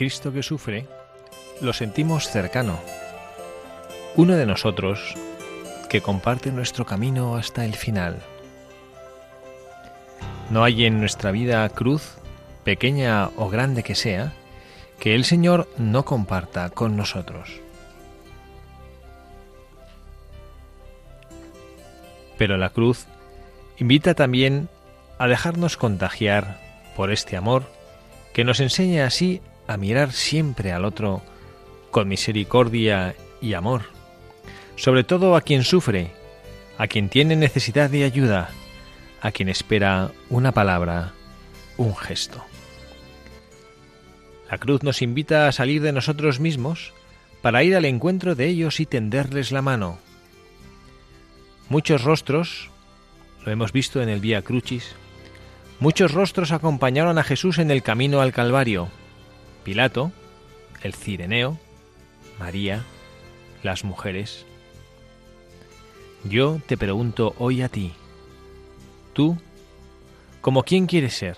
Cristo que sufre lo sentimos cercano, uno de nosotros que comparte nuestro camino hasta el final. No hay en nuestra vida cruz, pequeña o grande que sea, que el Señor no comparta con nosotros. Pero la cruz invita también a dejarnos contagiar por este amor que nos enseña así a mirar siempre al otro con misericordia y amor, sobre todo a quien sufre, a quien tiene necesidad de ayuda, a quien espera una palabra, un gesto. La cruz nos invita a salir de nosotros mismos para ir al encuentro de ellos y tenderles la mano. Muchos rostros, lo hemos visto en el Vía Crucis, muchos rostros acompañaron a Jesús en el camino al Calvario, Pilato, el Cireneo, María, las mujeres. Yo te pregunto hoy a ti, ¿tú como quién quieres ser?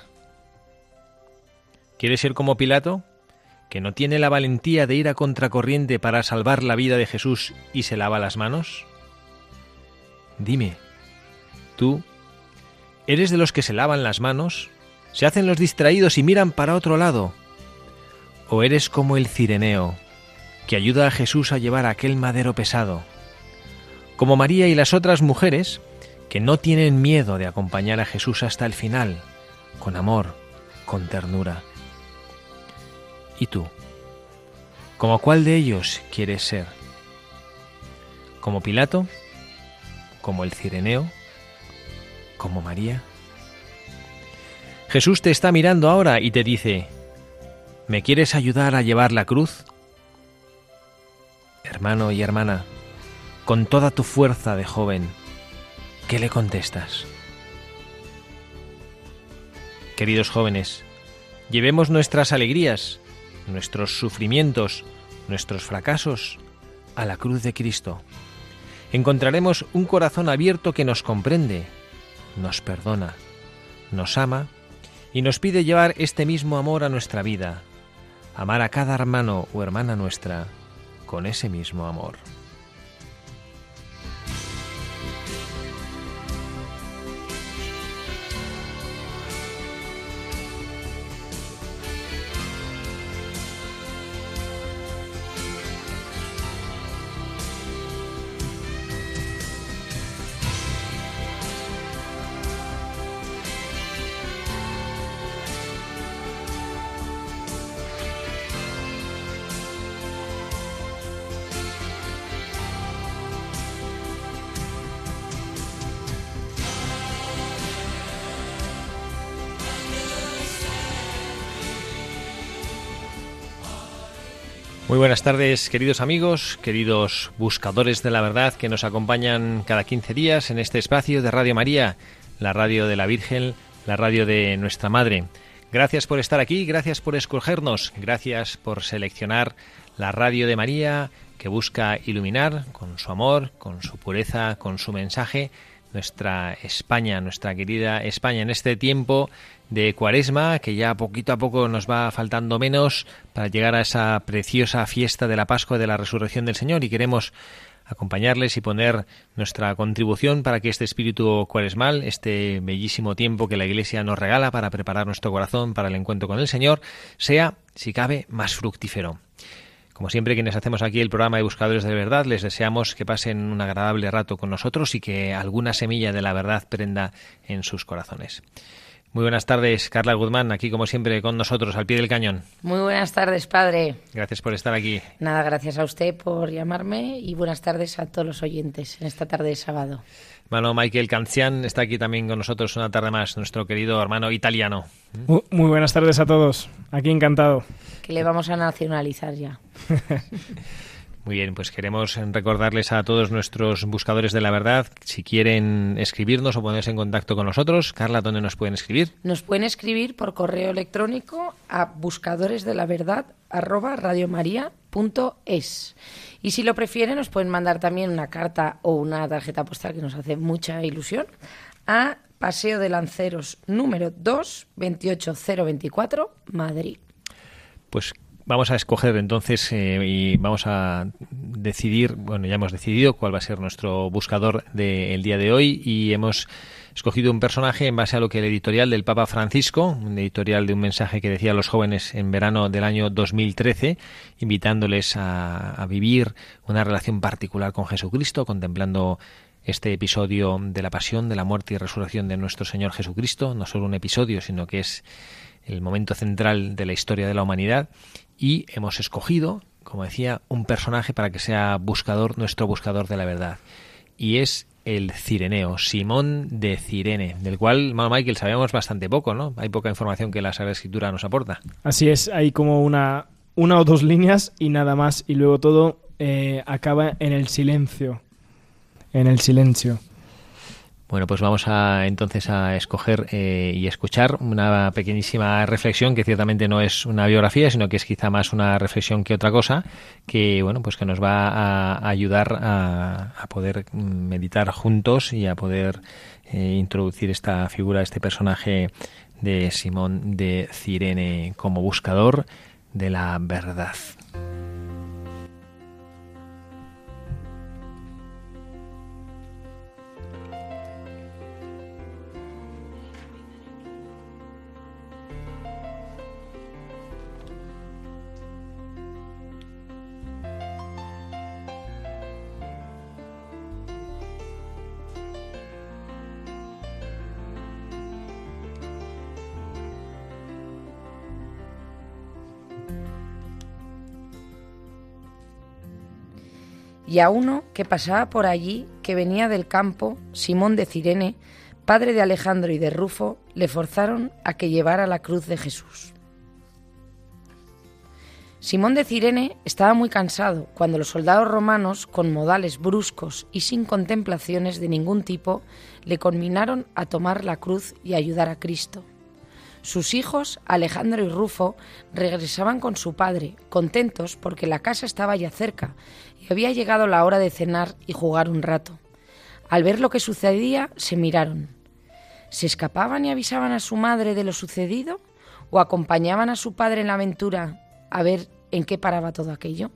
¿Quieres ser como Pilato, que no tiene la valentía de ir a contracorriente para salvar la vida de Jesús y se lava las manos? Dime, ¿tú eres de los que se lavan las manos, se hacen los distraídos y miran para otro lado? ¿O eres como el cireneo, que ayuda a Jesús a llevar aquel madero pesado? Como María y las otras mujeres, que no tienen miedo de acompañar a Jesús hasta el final, con amor, con ternura. ¿Y tú? ¿Como cuál de ellos quieres ser? ¿Como Pilato? ¿Como el Cireneo? ¿Como María? Jesús te está mirando ahora y te dice, ¿Me quieres ayudar a llevar la cruz? Hermano y hermana, con toda tu fuerza de joven, ¿qué le contestas? Queridos jóvenes, llevemos nuestras alegrías, nuestros sufrimientos, nuestros fracasos a la cruz de Cristo. Encontraremos un corazón abierto que nos comprende, nos perdona, nos ama y nos pide llevar este mismo amor a nuestra vida, amar a cada hermano o hermana nuestra con ese mismo amor. Buenas tardes, queridos amigos, queridos buscadores de la verdad que nos acompañan cada 15 días en este espacio de Radio María, la radio de la Virgen, la radio de nuestra Madre. Gracias por estar aquí, gracias por escogernos, gracias por seleccionar la radio de María que busca iluminar con su amor, con su pureza, con su mensaje nuestra España, nuestra querida España en este tiempo de Cuaresma, que ya poquito a poco nos va faltando menos para llegar a esa preciosa fiesta de la Pascua de la Resurrección del Señor y queremos acompañarles y poner nuestra contribución para que este espíritu cuaresmal, este bellísimo tiempo que la Iglesia nos regala para preparar nuestro corazón para el encuentro con el Señor, sea, si cabe, más fructífero. Como siempre, quienes hacemos aquí el programa de Buscadores de Verdad, les deseamos que pasen un agradable rato con nosotros y que alguna semilla de la verdad prenda en sus corazones. Muy buenas tardes, Carla Guzmán, aquí como siempre con nosotros al pie del cañón. Muy buenas tardes, padre. Gracias por estar aquí. Nada, gracias a usted por llamarme y buenas tardes a todos los oyentes en esta tarde de sábado. Hermano Michael Cancian está aquí también con nosotros una tarde más, nuestro querido hermano italiano. Muy, muy buenas tardes a todos, aquí encantado. Que le vamos a nacionalizar ya. Muy bien, pues queremos recordarles a todos nuestros buscadores de la verdad, si quieren escribirnos o ponerse en contacto con nosotros. Carla, ¿dónde nos pueden escribir? Nos pueden escribir por correo electrónico a buscadoresdelaverdad@radiomaria.es. Y si lo prefieren, nos pueden mandar también una carta o una tarjeta postal que nos hace mucha ilusión a Paseo de Lanceros número 2, 28024, Madrid. Pues vamos a escoger entonces eh, y vamos a decidir, bueno, ya hemos decidido cuál va a ser nuestro buscador del día de hoy y hemos escogido un personaje en base a lo que el editorial del Papa Francisco, un editorial de un mensaje que decía a los jóvenes en verano del año 2013, invitándoles a, a vivir una relación particular con Jesucristo, contemplando este episodio de la pasión, de la muerte y resurrección de nuestro Señor Jesucristo, no solo un episodio, sino que es el momento central de la historia de la humanidad y hemos escogido, como decía, un personaje para que sea buscador, nuestro buscador de la verdad. Y es el Cireneo, Simón de Cirene, del cual, Michael, sabemos bastante poco, ¿no? Hay poca información que la Sagrada Escritura nos aporta. Así es, hay como una, una o dos líneas y nada más, y luego todo eh, acaba en el silencio. En el silencio. Bueno, pues vamos a entonces a escoger eh, y escuchar una pequeñísima reflexión que ciertamente no es una biografía, sino que es quizá más una reflexión que otra cosa, que bueno, pues que nos va a ayudar a, poder meditar juntos y a poder eh, introducir esta figura, este personaje de Simón de Cirene como buscador de la verdad. Y a uno que pasaba por allí, que venía del campo, Simón de Cirene, padre de Alejandro y de Rufo, le forzaron a que llevara la cruz de Jesús. Simón de Cirene estaba muy cansado cuando los soldados romanos, con modales bruscos y sin contemplaciones de ningún tipo, le conminaron a tomar la cruz y ayudar a Cristo. Sus hijos, Alejandro y Rufo, regresaban con su padre, contentos porque la casa estaba ya cerca y había llegado la hora de cenar y jugar un rato. Al ver lo que sucedía, se miraron. ¿Se escapaban y avisaban a su madre de lo sucedido? ¿O acompañaban a su padre en la aventura a ver en qué paraba todo aquello?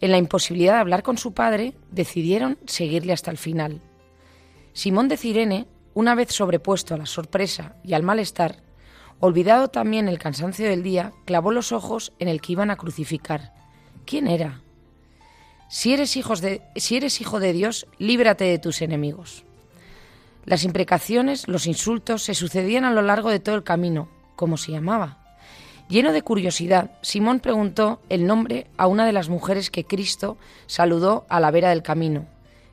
En la imposibilidad de hablar con su padre, decidieron seguirle hasta el final. Simón de Cirene, una vez sobrepuesto a la sorpresa y al malestar, olvidado también el cansancio del día, clavó los ojos en el que iban a crucificar. ¿Quién era? Si eres, de, si eres hijo de Dios, líbrate de tus enemigos. Las imprecaciones, los insultos se sucedían a lo largo de todo el camino. ¿Cómo se llamaba? Lleno de curiosidad, Simón preguntó el nombre a una de las mujeres que Cristo saludó a la vera del camino.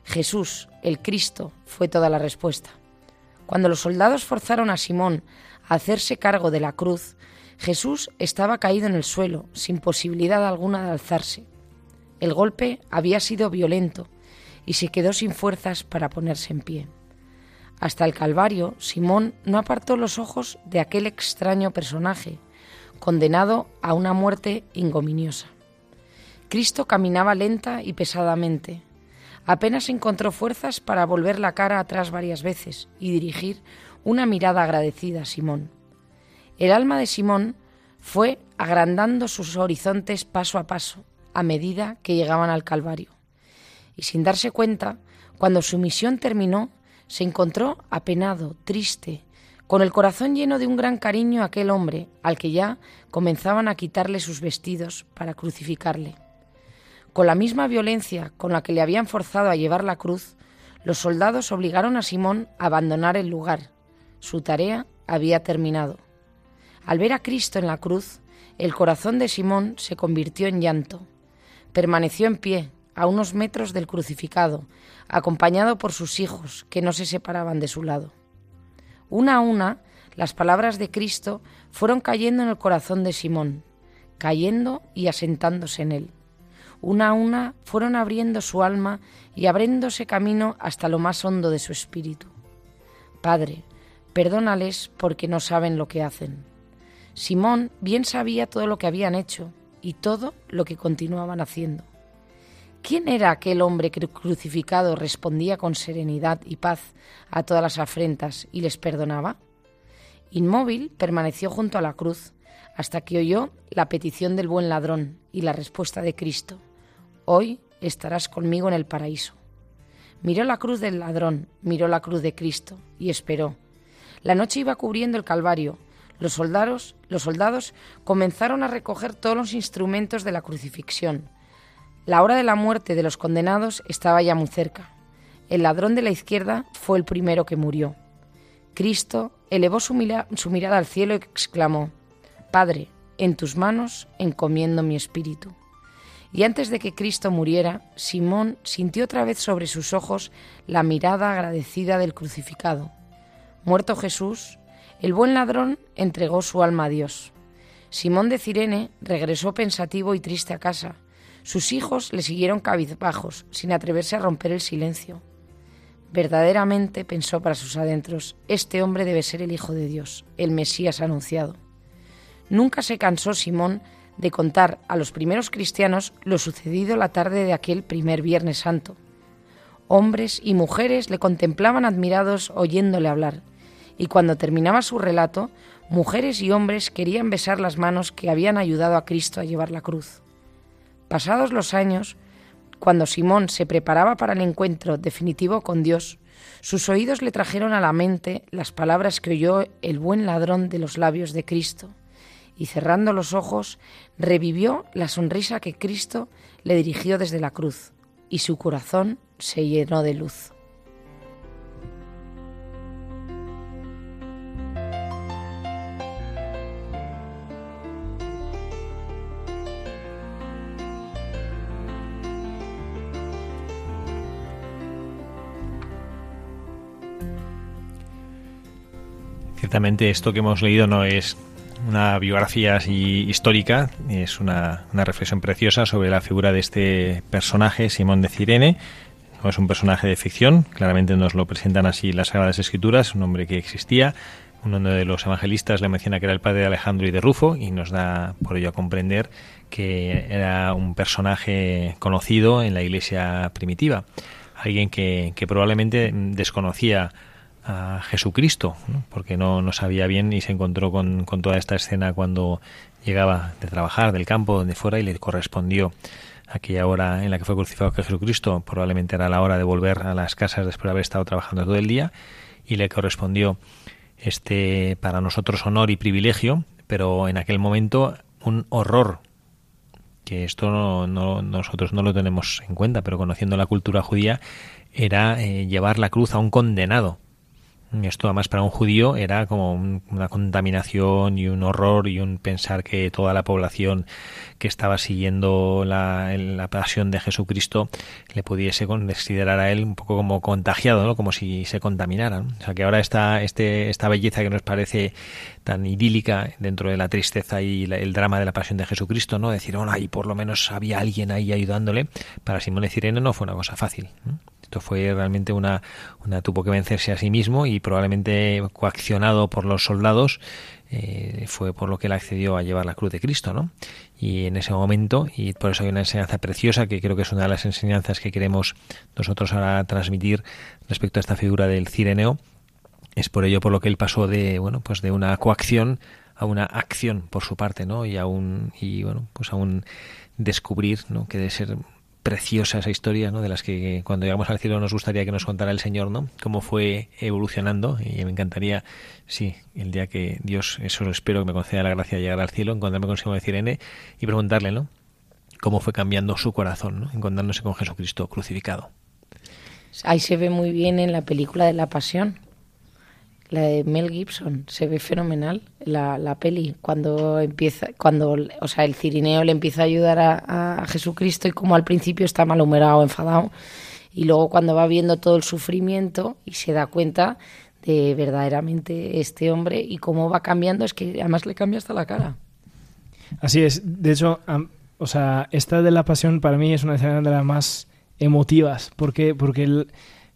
Jesús, el Cristo, fue toda la respuesta. Cuando los soldados forzaron a Simón hacerse cargo de la cruz, Jesús estaba caído en el suelo, sin posibilidad alguna de alzarse. El golpe había sido violento y se quedó sin fuerzas para ponerse en pie. Hasta el Calvario, Simón no apartó los ojos de aquel extraño personaje, condenado a una muerte ignominiosa. Cristo caminaba lenta y pesadamente. Apenas encontró fuerzas para volver la cara atrás varias veces y dirigir una mirada agradecida a Simón. El alma de Simón fue agrandando sus horizontes paso a paso, a medida que llegaban al Calvario. Y sin darse cuenta, cuando su misión terminó, se encontró apenado, triste, con el corazón lleno de un gran cariño a aquel hombre al que ya comenzaban a quitarle sus vestidos para crucificarle. Con la misma violencia con la que le habían forzado a llevar la cruz, los soldados obligaron a Simón a abandonar el lugar. Su tarea había terminado. Al ver a Cristo en la cruz, el corazón de Simón se convirtió en llanto. Permaneció en pie, a unos metros del crucificado, acompañado por sus hijos, que no se separaban de su lado. Una a una, las palabras de Cristo fueron cayendo en el corazón de Simón, cayendo y asentándose en él. Una a una fueron abriendo su alma y abriéndose camino hasta lo más hondo de su espíritu. Padre, perdónales porque no saben lo que hacen. Simón bien sabía todo lo que habían hecho y todo lo que continuaban haciendo. ¿Quién era aquel hombre que crucificado respondía con serenidad y paz a todas las afrentas y les perdonaba? Inmóvil permaneció junto a la cruz hasta que oyó la petición del buen ladrón y la respuesta de Cristo. Hoy estarás conmigo en el paraíso. Miró la cruz del ladrón, miró la cruz de Cristo y esperó. La noche iba cubriendo el Calvario. Los soldados, los soldados comenzaron a recoger todos los instrumentos de la crucifixión la hora de la muerte de los condenados estaba ya muy cerca. El ladrón de la izquierda fue el primero que murió. Cristo elevó su, mirada al cielo y exclamó, Padre, en tus manos encomiendo mi espíritu. Y antes de que Cristo muriera, Simón sintió otra vez sobre sus ojos la mirada agradecida del crucificado. Muerto Jesús, el buen ladrón entregó su alma a Dios. Simón de Cirene regresó pensativo y triste a casa, sus hijos le siguieron cabizbajos, sin atreverse a romper el silencio. Verdaderamente, pensó para sus adentros, este hombre debe ser el Hijo de Dios, el Mesías anunciado. Nunca se cansó Simón de contar a los primeros cristianos lo sucedido la tarde de aquel primer Viernes Santo. Hombres y mujeres le contemplaban admirados oyéndole hablar, y cuando terminaba su relato, mujeres y hombres querían besar las manos que habían ayudado a Cristo a llevar la cruz. Pasados los años, cuando Simón se preparaba para el encuentro definitivo con Dios, sus oídos le trajeron a la mente las palabras que oyó el buen ladrón de los labios de Cristo, y cerrando los ojos, revivió la sonrisa que Cristo le dirigió desde la cruz, y su corazón se llenó de luz. Ciertamente esto que hemos leído no es una biografía así histórica, es una, reflexión preciosa sobre la figura de este personaje, Simón de Cirene. No es un personaje de ficción, claramente nos lo presentan así las Sagradas Escrituras, un hombre que existía. Uno de los evangelistas le menciona que era el padre de Alejandro y de Rufo y nos da por ello a comprender que era un personaje conocido en la iglesia primitiva. Alguien que, que probablemente desconocía a Jesucristo, porque no, no sabía bien y se encontró con, con, toda esta escena cuando llegaba de trabajar del campo donde fuera y le correspondió aquella hora en la que fue crucificado que Jesucristo, probablemente era la hora de volver a las casas después de haber estado trabajando todo el día y le correspondió este para nosotros honor y privilegio, pero en aquel momento un horror que esto no, no, nosotros no lo tenemos en cuenta, pero conociendo la cultura judía era eh, llevar la cruz a un condenado esto además para un judío era como una contaminación y un horror y un pensar que toda la población que estaba siguiendo la, la pasión de Jesucristo le pudiese considerar a él un poco como contagiado, ¿no? como si se contaminaran. O sea que ahora esta, este, esta belleza que nos parece tan idílica dentro de la tristeza y el drama de la pasión de Jesucristo, ¿no? Decir, bueno, por lo menos había alguien ahí ayudándole, para Simón de Cirene no fue una cosa fácil. Esto fue realmente una, una tuvo que vencerse a sí mismo y probablemente coaccionado por los soldados eh, fue por lo que él accedió a llevar la cruz de Cristo, ¿no? Y en ese momento, y por eso hay una enseñanza preciosa que creo que es una de las enseñanzas que queremos nosotros ahora transmitir respecto a esta figura del Cireneo, es por ello por lo que él pasó de, bueno, pues de una coacción a una acción por su parte, ¿no? Y a un, y bueno, pues a un descubrir, ¿no? Que debe ser preciosa esa historia, ¿no? De las que cuando llegamos al cielo nos gustaría que nos contara el Señor, ¿no? Cómo fue evolucionando y me encantaría, sí, el día que Dios, eso lo espero, que me conceda la gracia de llegar al cielo, encontrarme con Simón de Cirene y preguntarle, ¿no? cómo fue cambiando su corazón, ¿no? encontrándose con Jesucristo crucificado. Ahí se ve muy bien en la película de la Pasión, la de Mel Gibson, se ve fenomenal la, la peli cuando empieza, cuando, o sea, el cirineo le empieza a ayudar a, a Jesucristo y como al principio está malhumorado, enfadado, y luego cuando va viendo todo el sufrimiento y se da cuenta de verdaderamente este hombre y cómo va cambiando, es que además le cambia hasta la cara. Así es, de hecho, o sea, esta de la pasión para mí es una de las más emotivas, porque porque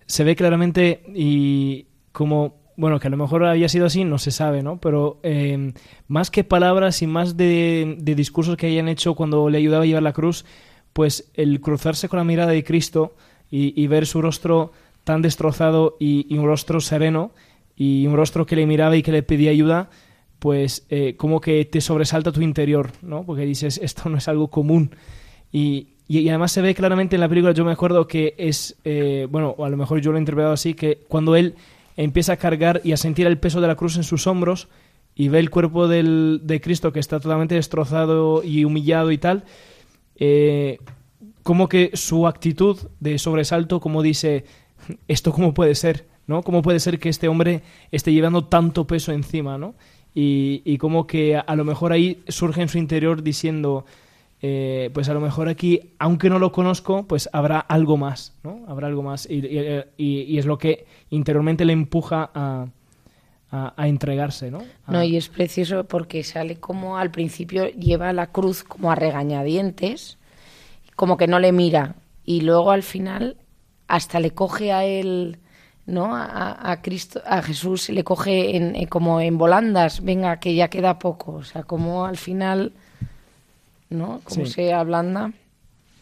se ve claramente y como bueno, que a lo mejor había sido así, no se sabe, ¿no? Pero em, más que palabras y más de, discursos que hayan hecho cuando le ayudaba a llevar la cruz, pues el cruzarse con la mirada de Cristo y, ver su rostro tan destrozado y, un rostro sereno y un rostro que le miraba y que le pedía ayuda, pues eh, como que te sobresalta tu interior, ¿no? Porque dices, esto no es algo común. Y, y, además se ve claramente en la película, yo me acuerdo que es, eh, bueno, a lo mejor yo lo he interpretado así, que cuando él empieza a cargar y a sentir el peso de la cruz en sus hombros y ve el cuerpo de Cristo que está totalmente destrozado y humillado y tal, eh, como que su actitud de sobresalto, como dice, ¿esto cómo puede ser? ¿no? ¿Cómo puede ser que este hombre esté llevando tanto peso encima? ¿no? Y, y como que a lo mejor ahí surge en su interior diciendo, eh, pues a lo mejor aquí, aunque no lo conozco, pues habrá algo más, ¿no? Habrá algo más y, y, es lo que interiormente le empuja a, a, entregarse, ¿no? No, y es precioso porque sale como al principio lleva la cruz como a regañadientes, como que no le mira y luego al final hasta le coge a él... ¿no? A, Cristo, a Jesús le coge en, como en volandas, venga, que ya queda poco. O sea, como al final ¿no? Como se ablanda.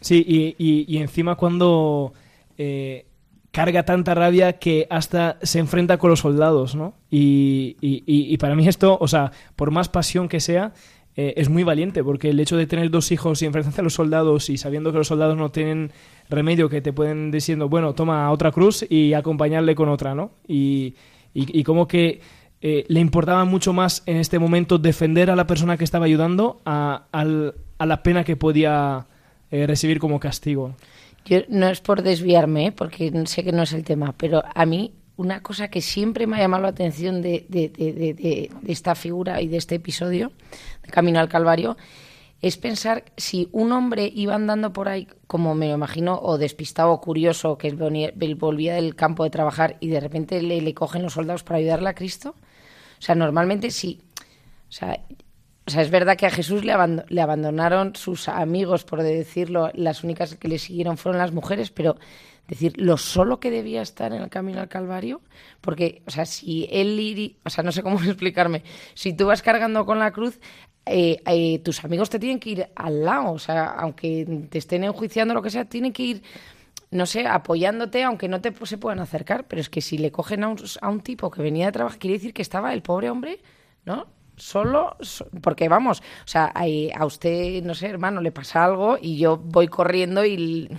Sí, y, y, encima cuando eh, carga tanta rabia que hasta se enfrenta con los soldados, ¿no? Y, y para mí esto, o sea, por más pasión que sea, eh, es muy valiente, porque el hecho de tener dos hijos y enfrentarse a los soldados y sabiendo que los soldados no tienen remedio, que te pueden diciendo, bueno, toma otra cruz y acompañarle con otra, ¿no? Y, y, como que eh, le importaba mucho más en este momento defender a la persona que estaba ayudando a, al, a la pena que podía eh, recibir como castigo. Yo, no es por desviarme, ¿eh? porque sé que no es el tema, pero a mí una cosa que siempre me ha llamado la atención de, de, de, de, esta figura y de este episodio, de Camino al Calvario, es pensar si un hombre iba andando por ahí, como me lo imagino, o despistado o curioso, que volvía del campo de trabajar y de repente le, le cogen los soldados para ayudarle a Cristo. O sea, normalmente sí. O sea, o sea, es verdad que a Jesús le, le, abandonaron sus amigos, por decirlo, las únicas que le siguieron fueron las mujeres, pero decir lo solo que debía estar en el camino al Calvario, porque, o sea, si él, o sea, no sé cómo explicarme, si tú vas cargando con la cruz, eh, eh, tus amigos te tienen que ir al lado, o sea, aunque te estén enjuiciando lo que sea, tienen que ir, no sé, apoyándote, aunque no te se puedan acercar, pero es que si le cogen a un, a un tipo que venía de trabajar, quiere decir que estaba el pobre hombre, ¿no? Solo, porque vamos, o sea, a, usted, no sé, hermano, le pasa algo y yo voy corriendo y le,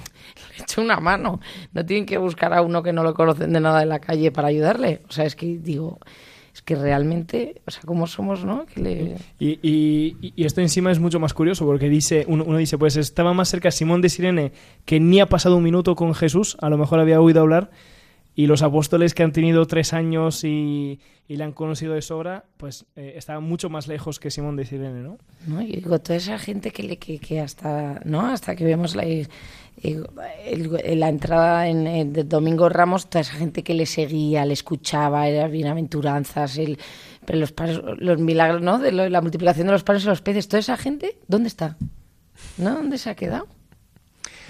echo una mano. No tienen que buscar a uno que no lo conocen de nada en la calle para ayudarle. O sea, es que digo, es que realmente, o sea, ¿cómo somos, no? y, y, y, esto encima es mucho más curioso porque dice, uno, uno, dice, pues estaba más cerca Simón de Sirene que ni ha pasado un minuto con Jesús, a lo mejor había oído hablar y los apóstoles que han tenido tres años y, y le han conocido de sobra, pues eh, estaban mucho más lejos que Simón de Sirene, ¿no? No, yo digo, toda esa gente que, le, que, que hasta, ¿no? Hasta que vemos la, eh, la entrada en, el Domingo Ramos, toda esa gente que le seguía, le escuchaba, era bienaventuranzas, el, pero los, los milagros, ¿no? De la multiplicación de los panes y los peces, toda esa gente, ¿dónde está? ¿No? ¿Dónde se ha quedado?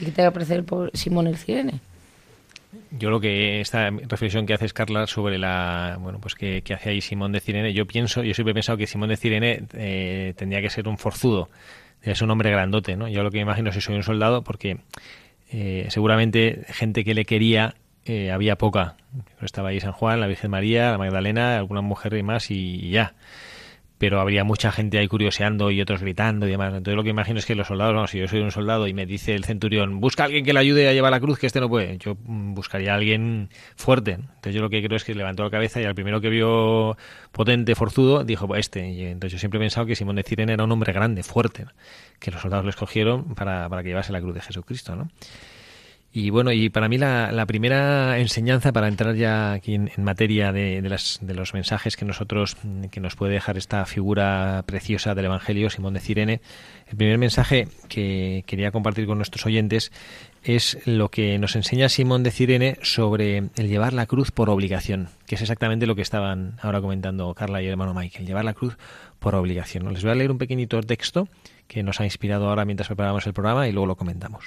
¿Y qué te va a parecer por Simón el Sirene? Yo lo que esta reflexión que haces, Carla, sobre la bueno pues que, hace ahí Simón de Cirene, yo pienso, yo siempre he pensado que Simón de Cirene eh, tendría que ser un forzudo, es un hombre grandote, ¿no? Yo lo que me imagino que soy un soldado, porque eh, seguramente gente que le quería eh, había poca. Estaba ahí San Juan, la Virgen María, la Magdalena, alguna mujer y más y, ya. Pero habría mucha gente ahí curioseando y otros gritando y demás. Entonces lo que imagino es que los soldados, vamos, si yo soy un soldado y me dice el centurión, busca a alguien que le ayude a llevar la cruz, que este no puede, yo mm, buscaría a alguien fuerte. Entonces yo lo que creo es que levantó la cabeza y al primero que vio potente, forzudo, dijo, pues este. Y entonces yo siempre he pensado que Simón de Cirene era un hombre grande, fuerte, que los soldados le escogieron para, para que llevase la cruz de Jesucristo, ¿no? Y bueno, y para mí la, primera enseñanza para entrar ya aquí en, materia de, de, las, de, los mensajes que nosotros que nos puede dejar esta figura preciosa del Evangelio, Simón de Cirene, el primer mensaje que quería compartir con nuestros oyentes es lo que nos enseña Simón de Cirene sobre el llevar la cruz por obligación, que es exactamente lo que estaban ahora comentando Carla y el hermano Michael, llevar la cruz por obligación. ¿no? Les voy a leer un pequeñito texto que nos ha inspirado ahora mientras preparamos el programa y luego lo comentamos.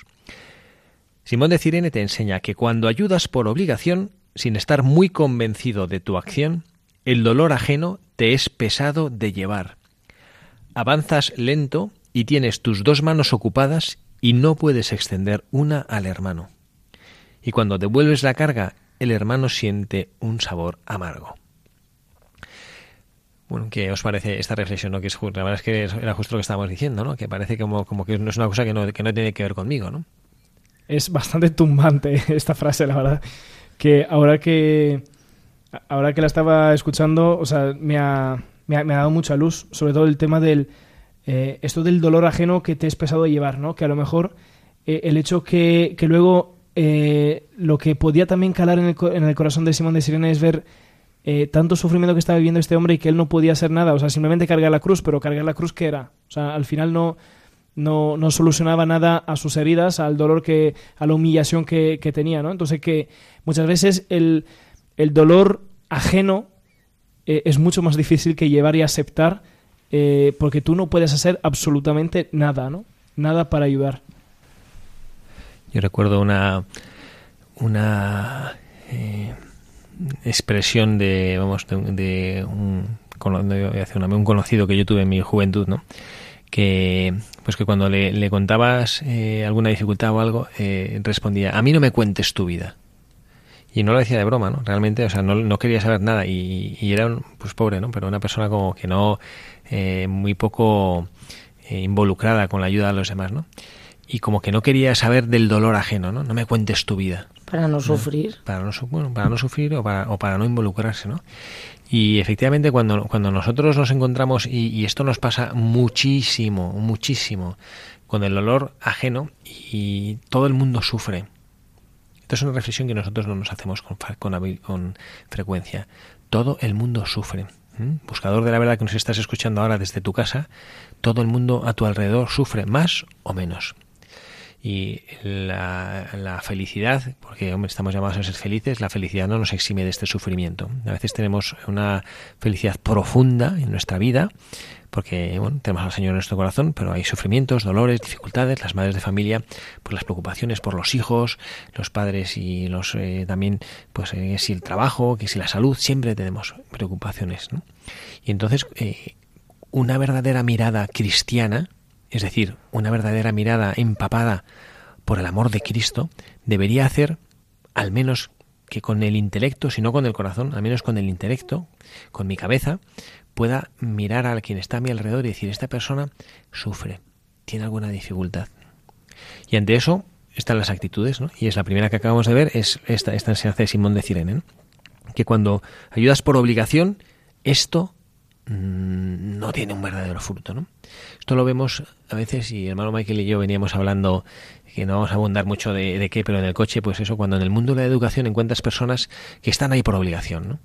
Simón de Cirene te enseña que cuando ayudas por obligación, sin estar muy convencido de tu acción, el dolor ajeno te es pesado de llevar. Avanzas lento y tienes tus dos manos ocupadas y no puedes extender una al hermano. Y cuando devuelves la carga, el hermano siente un sabor amargo. Bueno, ¿qué os parece esta reflexión? ¿no? Que es, la verdad es que era justo lo que estábamos diciendo, ¿no? Que parece como, como que no es una cosa que no, que no tiene que ver conmigo, ¿no? Es bastante tumbante esta frase, la verdad. Que ahora que ahora que la estaba escuchando, o sea, me ha, me ha, dado mucha luz, sobre todo el tema del eh, esto del dolor ajeno que te es pesado llevar, ¿no? Que a lo mejor eh, el hecho que, que luego eh, lo que podía también calar en el, en el corazón de Simón de Sirene es ver tanto sufrimiento que estaba viviendo este hombre y que él no podía hacer nada, o sea, simplemente cargar la cruz, pero cargar la cruz ¿qué era? O sea, al final no no, no, solucionaba nada a sus heridas, al dolor que, a la humillación que, tenía, ¿no? Entonces que muchas veces el, dolor ajeno eh, es mucho más difícil que llevar y aceptar eh, porque tú no puedes hacer absolutamente nada, ¿no? Nada para ayudar. Yo recuerdo una una eh, expresión de vamos de, un, un conocido que yo tuve en mi juventud, ¿no? Que pues que cuando le, contabas eh, alguna dificultad o algo, eh, respondía, a mí no me cuentes tu vida. Y no lo decía de broma, ¿no? Realmente, o sea, no, no quería saber nada y, era, un, pues pobre, ¿no? Pero una persona como que no, eh, muy poco involucrada con la ayuda de los demás, ¿no? Y como que no quería saber del dolor ajeno, ¿no? No me cuentes tu vida. Para no sufrir. Para no, bueno, para no sufrir o para, o para no involucrarse, ¿no? Y efectivamente cuando, cuando nosotros nos encontramos, y, esto nos pasa muchísimo, muchísimo, con el dolor ajeno y todo el mundo sufre. Esto es una reflexión que nosotros no nos hacemos con, con frecuencia. Todo el mundo sufre. Buscador de la verdad que nos estás escuchando ahora desde tu casa, todo el mundo a tu alrededor sufre más o menos y la, felicidad, porque hombre, estamos llamados a ser felices, la felicidad no nos exime de este sufrimiento. A veces tenemos una felicidad profunda en nuestra vida, porque bueno, tenemos al Señor en nuestro corazón, pero hay sufrimientos, dolores, dificultades, las madres de familia, pues las preocupaciones por los hijos, los padres y los eh, también, pues eh, si el trabajo, que si la salud, siempre tenemos preocupaciones. Y entonces, eh, una verdadera mirada cristiana, es decir, una verdadera mirada empapada por el amor de Cristo, debería hacer, al menos que con el intelecto, si no con el corazón, al menos con el intelecto, con mi cabeza, pueda mirar a quien está a mi alrededor y decir, esta persona sufre, tiene alguna dificultad. Y ante eso están las actitudes, ¿no? Y es la primera que acabamos de ver, es esta, esta enseñanza de Simón de Cirene, que cuando ayudas por obligación, esto no tiene un verdadero fruto. ¿no? Esto lo vemos a veces, y hermano Michael y yo veníamos hablando, que no vamos a abundar mucho de, de qué, pero en el coche, pues eso, cuando en el mundo de la educación encuentras personas que están ahí por obligación, ¿no?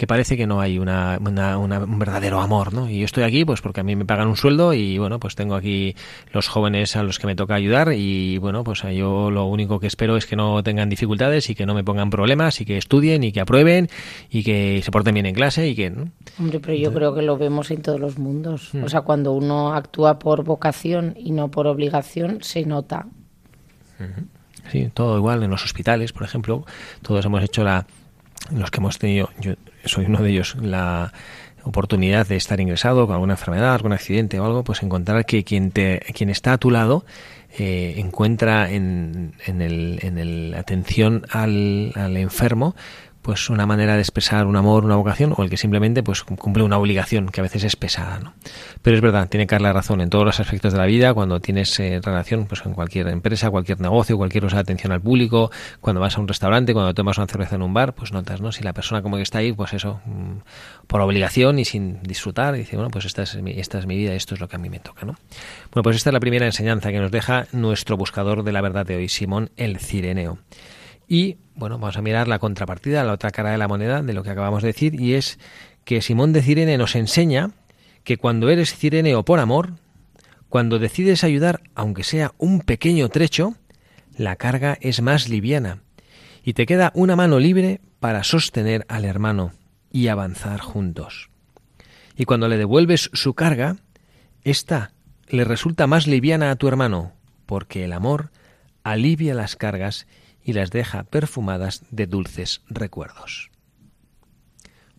Que parece que no hay una, un verdadero amor, ¿no? Y yo estoy aquí pues porque a mí me pagan un sueldo y bueno, pues tengo aquí los jóvenes a los que me toca ayudar y bueno, pues yo lo único que espero es que no tengan dificultades y que no me pongan problemas y que estudien y que aprueben y que se porten bien en clase y que... ¿no? Hombre, pero yo creo que lo vemos en todos los mundos. Hmm. O sea, cuando uno actúa por vocación y no por obligación, se nota. Sí, todo igual en los hospitales, por ejemplo, todos hemos hecho la los que hemos tenido, yo soy uno de ellos, la oportunidad de estar ingresado con alguna enfermedad, algún accidente o algo, pues encontrar que quien, te, quien está a tu lado eh, encuentra en, en, el, en el atención al, al enfermo pues una manera de expresar un amor, una vocación, o el que simplemente pues cumple una obligación que a veces es pesada, ¿no? Pero es verdad, tiene Carla razón en todos los aspectos de la vida, cuando tienes eh, relación pues en cualquier empresa, cualquier negocio, cualquier cosa de atención al público, cuando vas a un restaurante, cuando tomas una cerveza en un bar, pues notas, ¿no? Si la persona como que está ahí, pues eso, mm, por obligación y sin disfrutar, dice, bueno, pues esta es mi, esta es mi vida, esto es lo que a mí me toca, ¿no? Bueno, pues esta es la primera enseñanza que nos deja nuestro buscador de la verdad de hoy, Simón el Cireneo. Y bueno, vamos a mirar la contrapartida, la otra cara de la moneda de lo que acabamos de decir, y es que Simón de Cirene nos enseña que cuando eres cireneo por amor, cuando decides ayudar, aunque sea un pequeño trecho, la carga es más liviana y te queda una mano libre para sostener al hermano y avanzar juntos. Y cuando le devuelves su carga, ésta le resulta más liviana a tu hermano, porque el amor alivia las cargas y las deja perfumadas de dulces recuerdos.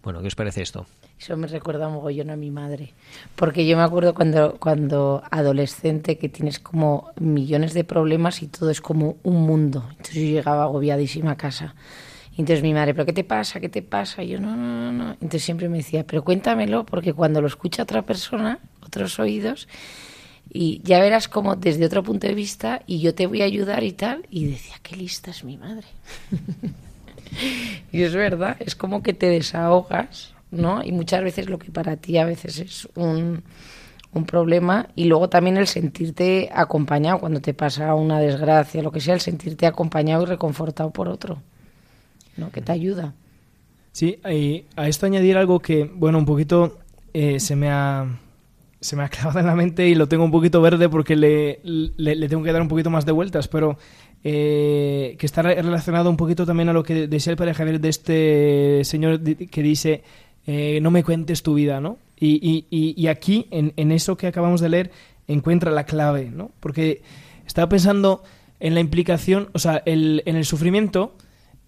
Bueno, ¿qué os parece esto? Eso me recuerda un mogollón a mi madre. Porque yo me acuerdo cuando, cuando adolescente que tienes como millones de problemas y todo es como un mundo. Entonces yo llegaba agobiadísima a casa. Entonces mi madre, ¿pero qué te pasa? ¿Qué te pasa? Yo, no, no, no, no. Entonces siempre me decía, pero cuéntamelo, porque cuando lo escucha otra persona, otros oídos, y ya verás como desde otro punto de vista y yo te voy a ayudar y tal. Y decía, qué lista es mi madre. y es verdad, es como que te desahogas, ¿no? Y muchas veces lo que para ti a veces es un, un problema y luego también el sentirte acompañado cuando te pasa una desgracia, lo que sea, el sentirte acompañado y reconfortado por otro, ¿no? Que te ayuda. Sí, y a esto añadir algo que, bueno, un poquito eh, se me ha se me ha clavado en la mente y lo tengo un poquito verde porque le, le, tengo que dar un poquito más de vueltas, pero eh, que está relacionado un poquito también a lo que decía el padre Javier de este señor que dice, eh, no me cuentes tu vida, ¿no? Y, y, y aquí, en, en, eso que acabamos de leer, encuentra la clave, ¿no? Porque estaba pensando en la implicación, o sea, el, en el sufrimiento,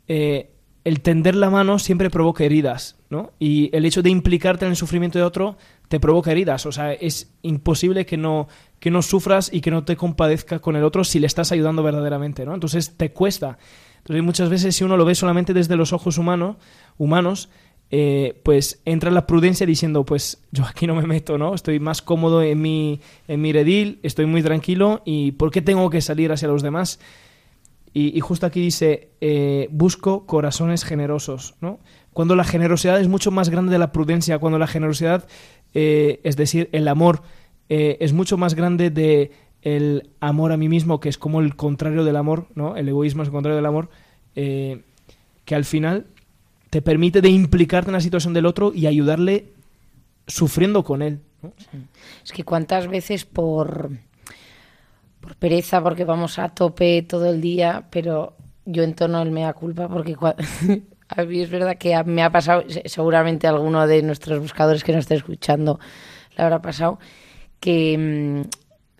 eh, el tender la mano siempre provoca heridas, ¿no? Y el hecho de implicarte en el sufrimiento de otro te provoca heridas. O sea, es imposible que no, que no sufras y que no te compadezca con el otro si le estás ayudando verdaderamente, ¿no? Entonces te cuesta. Entonces muchas veces si uno lo ve solamente desde los ojos humano, humanos, eh, pues entra la prudencia diciendo, pues yo aquí no me meto, ¿no? Estoy más cómodo en mi, en mi redil, estoy muy tranquilo y ¿por qué tengo que salir hacia los demás? Y, justo aquí dice, eh, busco corazones generosos, ¿no? Cuando la generosidad es mucho más grande de la prudencia, cuando la generosidad eh, es decir, el amor eh, es mucho más grande de el amor a mí mismo, que es como el contrario del amor, ¿no? El egoísmo es el contrario del amor, eh, que al final te permite de implicarte en la situación del otro y ayudarle sufriendo con él. Es que cuántas veces por, por pereza, porque vamos a tope todo el día, pero yo entono el mea culpa porque A mí es verdad que me ha pasado, seguramente alguno de nuestros buscadores que nos esté escuchando le habrá pasado, que mm,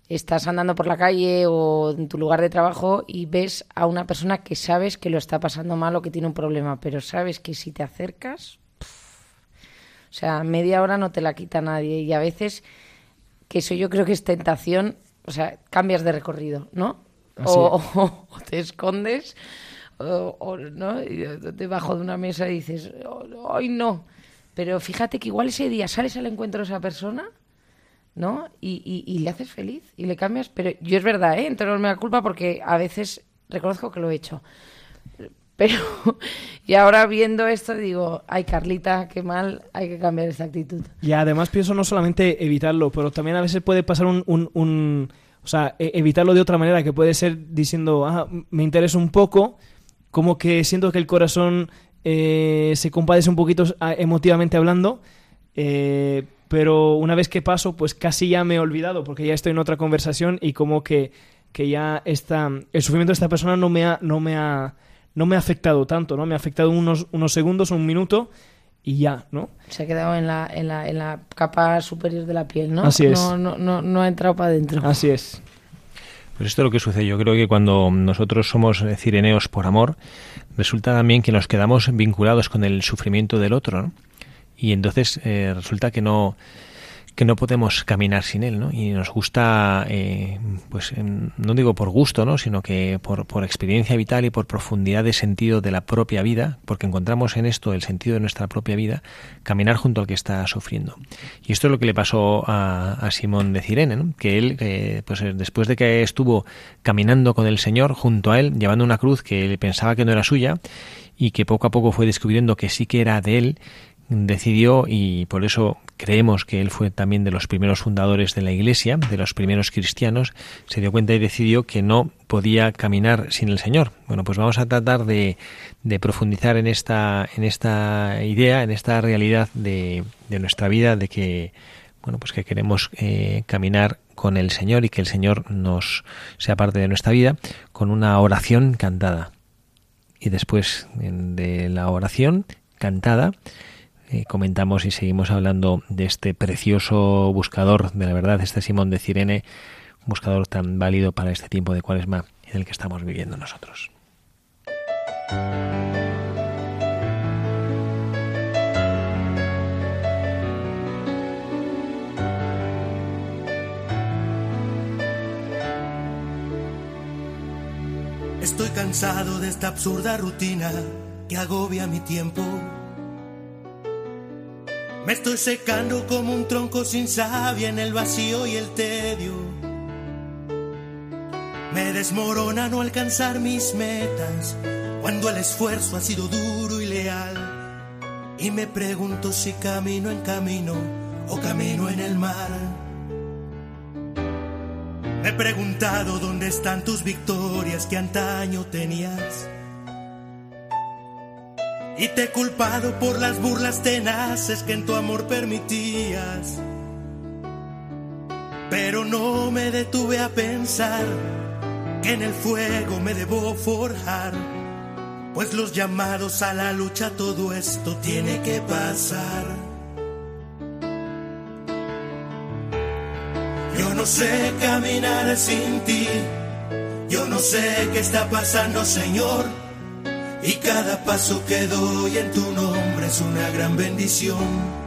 estás andando por la calle o en tu lugar de trabajo y ves a una persona que sabes que lo está pasando mal o que tiene un problema, pero sabes que si te acercas, o sea, media hora no te la quita nadie y a veces, que eso yo creo que es tentación, o sea, cambias de recorrido, ¿no? o, te escondes debajo de una mesa y dices, hoy no. Pero fíjate que igual ese día sales al encuentro de esa persona, ¿no? Y, y, le haces feliz y le cambias. Pero yo es verdad, ¿eh? Me da culpa porque a veces reconozco que lo he hecho. Pero, y ahora viendo esto digo, ay Carlita, qué mal, hay que cambiar esa actitud. Y además pienso no solamente evitarlo, pero también a veces puede pasar un, un, un o sea, e, evitarlo de otra manera, que puede ser diciendo, ah, me interesa un poco, como que siento que el corazón eh, se compadece un poquito ah, emotivamente hablando, eh, pero una vez que paso, pues casi ya me he olvidado, porque ya estoy en otra conversación y como que, que ya está, el sufrimiento de esta persona no me ha, no me ha, no me ha afectado tanto, ¿no? Me ha afectado unos, unos segundos, un minuto y ya, ¿no? Se ha quedado en la, en la, en la capa superior de la piel, ¿no? Así es. No, no, no, no ha entrado para adentro. Así es. Pues esto es lo que sucede. Yo creo que cuando nosotros somos cireneos por amor, resulta también que nos quedamos vinculados con el sufrimiento del otro, ¿no? Y entonces eh, resulta que no que no podemos caminar sin él, ¿no? Y nos gusta, eh, pues no digo por gusto, ¿no? Sino que por, por experiencia vital y por profundidad de sentido de la propia vida, porque encontramos en esto el sentido de nuestra propia vida, caminar junto al que está sufriendo. Y esto es lo que le pasó a, a Simón de Cirene, ¿no? Que él, eh, pues después de que estuvo caminando con el Señor junto a él, llevando una cruz que él pensaba que no era suya y que poco a poco fue descubriendo que sí que era de él, decidió, y por eso creemos que él fue también de los primeros fundadores de la Iglesia, de los primeros cristianos, se dio cuenta y decidió que no podía caminar sin el Señor. Bueno, pues vamos a tratar de, de profundizar en esta, en esta idea, en esta realidad de, nuestra vida, de que bueno, pues que queremos eh, caminar con el Señor y que el Señor nos sea parte de nuestra vida con una oración cantada. Y después de la oración cantada, eh, comentamos y seguimos hablando de este precioso buscador de la verdad, este Simón de Cirene, buscador tan válido para este tiempo de cuaresma en el que estamos viviendo nosotros. Estoy cansado de esta absurda rutina que agobia mi tiempo me estoy secando como un tronco sin savia en el vacío y el tedio. Me desmorona no alcanzar mis metas cuando el esfuerzo ha sido duro y leal. Y me pregunto si camino en camino o camino en el mar. Me he preguntado dónde están tus victorias que antaño tenías. Y te he culpado por las burlas tenaces que en tu amor permitías. Pero no me detuve a pensar que en el fuego me debo forjar. Pues los llamados a la lucha, todo esto tiene que pasar. Yo no sé caminar sin ti. Yo no sé qué está pasando, Señor y cada paso que doy en tu nombre es una gran bendición.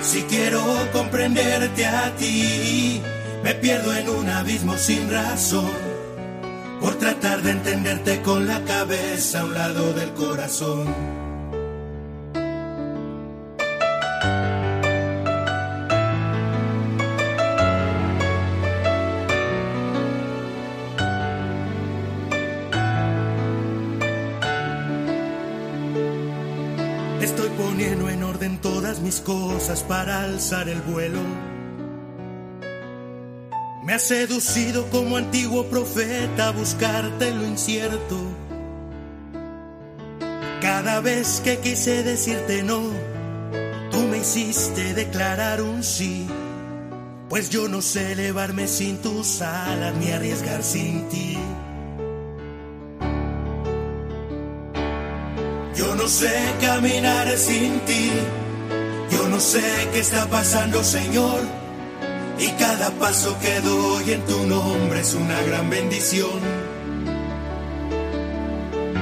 Si quiero comprenderte a ti, me pierdo en un abismo sin razón. Por tratar de entenderte con la cabeza a un lado del corazón. Para alzar el vuelo. Me ha seducido como antiguo profeta a buscarte lo incierto. Cada vez que quise decirte no, tú me hiciste declarar un sí. Pues yo no sé elevarme sin tus alas ni arriesgar sin ti. Yo no sé caminar sin ti yo no sé qué está pasando, Señor, y cada paso que doy en tu nombre es una gran bendición.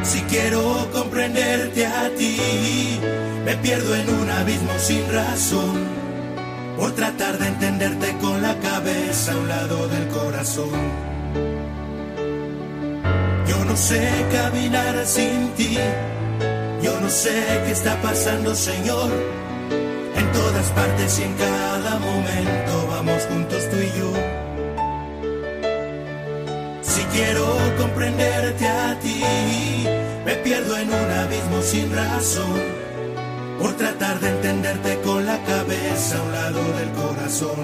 Si quiero comprenderte a ti, me pierdo en un abismo sin razón, por tratar de entenderte con la cabeza a un lado del corazón. Yo no sé caminar sin ti, yo no sé qué está pasando, Señor todas partes y en cada momento vamos juntos tú y yo. Si quiero comprenderte a ti, me pierdo en un abismo sin razón. Por tratar de entenderte con la cabeza a un lado del corazón.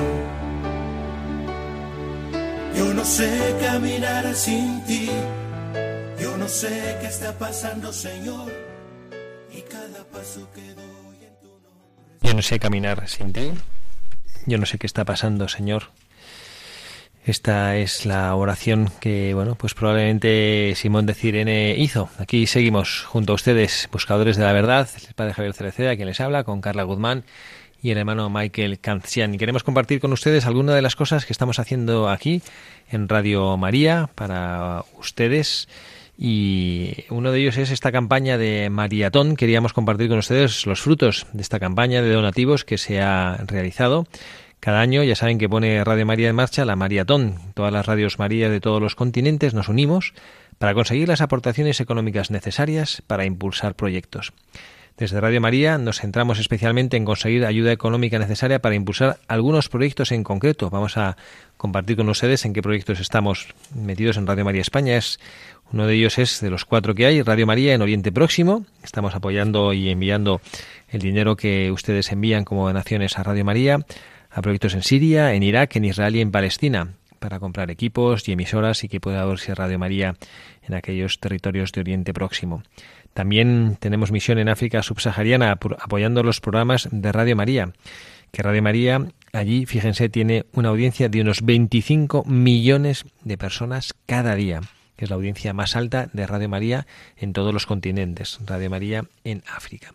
Yo no sé caminar sin ti. Yo no sé qué está pasando, Señor. Y cada paso que doy. Yo no sé caminar sin ti. Yo no sé qué está pasando, Señor. Esta es la oración que, bueno, pues probablemente Simón de Cirene hizo. Aquí seguimos junto a ustedes, buscadores de la verdad, el padre Javier Cereceda, quien les habla, con Carla Guzmán y el hermano Michael Cancian. Y queremos compartir con ustedes algunas de las cosas que estamos haciendo aquí en Radio María para ustedes y uno de ellos es esta campaña de Mariatón. Queríamos compartir con ustedes los frutos de esta campaña de donativos que se ha realizado. Cada año ya saben que pone Radio María en marcha la Mariatón. Todas las radios María de todos los continentes nos unimos para conseguir las aportaciones económicas necesarias para impulsar proyectos. Desde Radio María nos centramos especialmente en conseguir ayuda económica necesaria para impulsar algunos proyectos en concreto. Vamos a compartir con ustedes en qué proyectos estamos metidos en Radio María España. Es uno de ellos es de los cuatro que hay, Radio María en Oriente Próximo. Estamos apoyando y enviando el dinero que ustedes envían como donaciones a Radio María a proyectos en Siria, en Irak, en Israel y en Palestina para comprar equipos y emisoras y que pueda oírse Radio María en aquellos territorios de Oriente Próximo. También tenemos misión en África subsahariana apoyando los programas de Radio María, que Radio María allí, fíjense, tiene una audiencia de unos 25 millones de personas cada día que es la audiencia más alta de Radio María en todos los continentes, Radio María en África.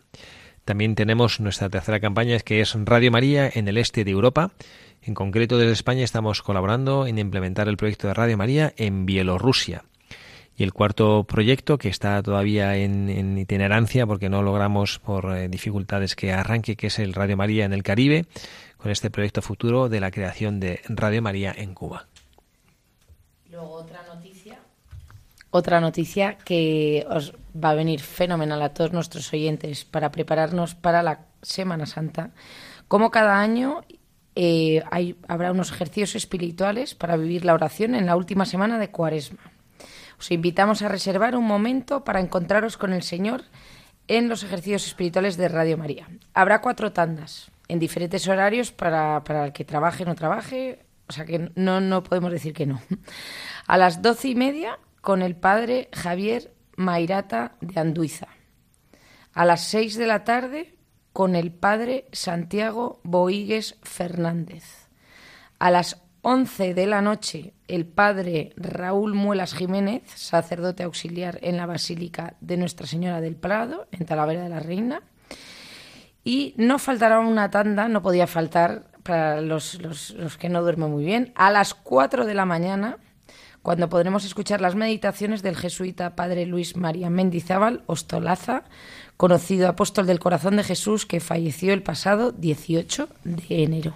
También tenemos nuestra tercera campaña, que es Radio María en el este de Europa. En concreto, desde España estamos colaborando en implementar el proyecto de Radio María en Bielorrusia. Y el cuarto proyecto, que está todavía en, itinerancia porque no logramos por eh, dificultades que arranque, que es el Radio María en el Caribe, con este proyecto futuro de la creación de Radio María en Cuba. Luego otra noticia otra noticia que os va a venir fenomenal a todos nuestros oyentes para prepararnos para la Semana Santa. Como cada año eh, habrá unos ejercicios espirituales para vivir la oración en la última semana de Cuaresma. Os invitamos a reservar un momento para encontraros con el Señor en los ejercicios espirituales de Radio María. Habrá cuatro tandas en diferentes horarios para, para el que trabaje o no trabaje, o sea que no, no podemos decir que no. A las doce y media con el padre Javier Mairata de Anduiza. A las seis de la tarde con el padre Santiago Boigues Fernández. A las once de la noche el padre Raúl Muelas Jiménez, sacerdote auxiliar en la Basílica de Nuestra Señora del Prado, en Talavera de la Reina. Y no faltará una tanda, no podía faltar para los, los que no duermen muy bien, a las cuatro de la mañana cuando podremos escuchar las meditaciones del jesuita padre Luis María Mendizábal Ostolaza, conocido apóstol del corazón de Jesús que falleció el pasado 18 de enero.